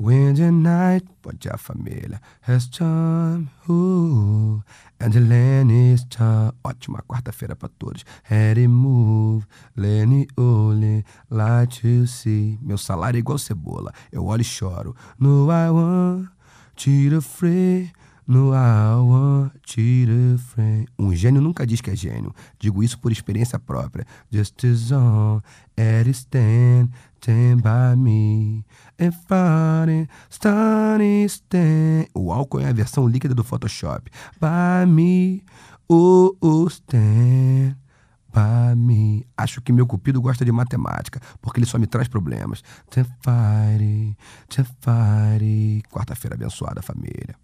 Windy night, pode a família. Has charm, ooh, and Lenny's charm. Ótima quarta-feira pra todos. Harry move, Lenny only, like to see. Meu salário é igual cebola, eu olho e choro. No, I want you to free. No, I want you free. Um gênio nunca diz que é gênio. Digo isso por experiência própria. Just as on, at stand, stand by me. O álcool é a versão líquida do Photoshop. By me, oh, oh, stand by me. Acho que meu cupido gosta de matemática, porque ele só me traz problemas. Quarta-feira abençoada, família.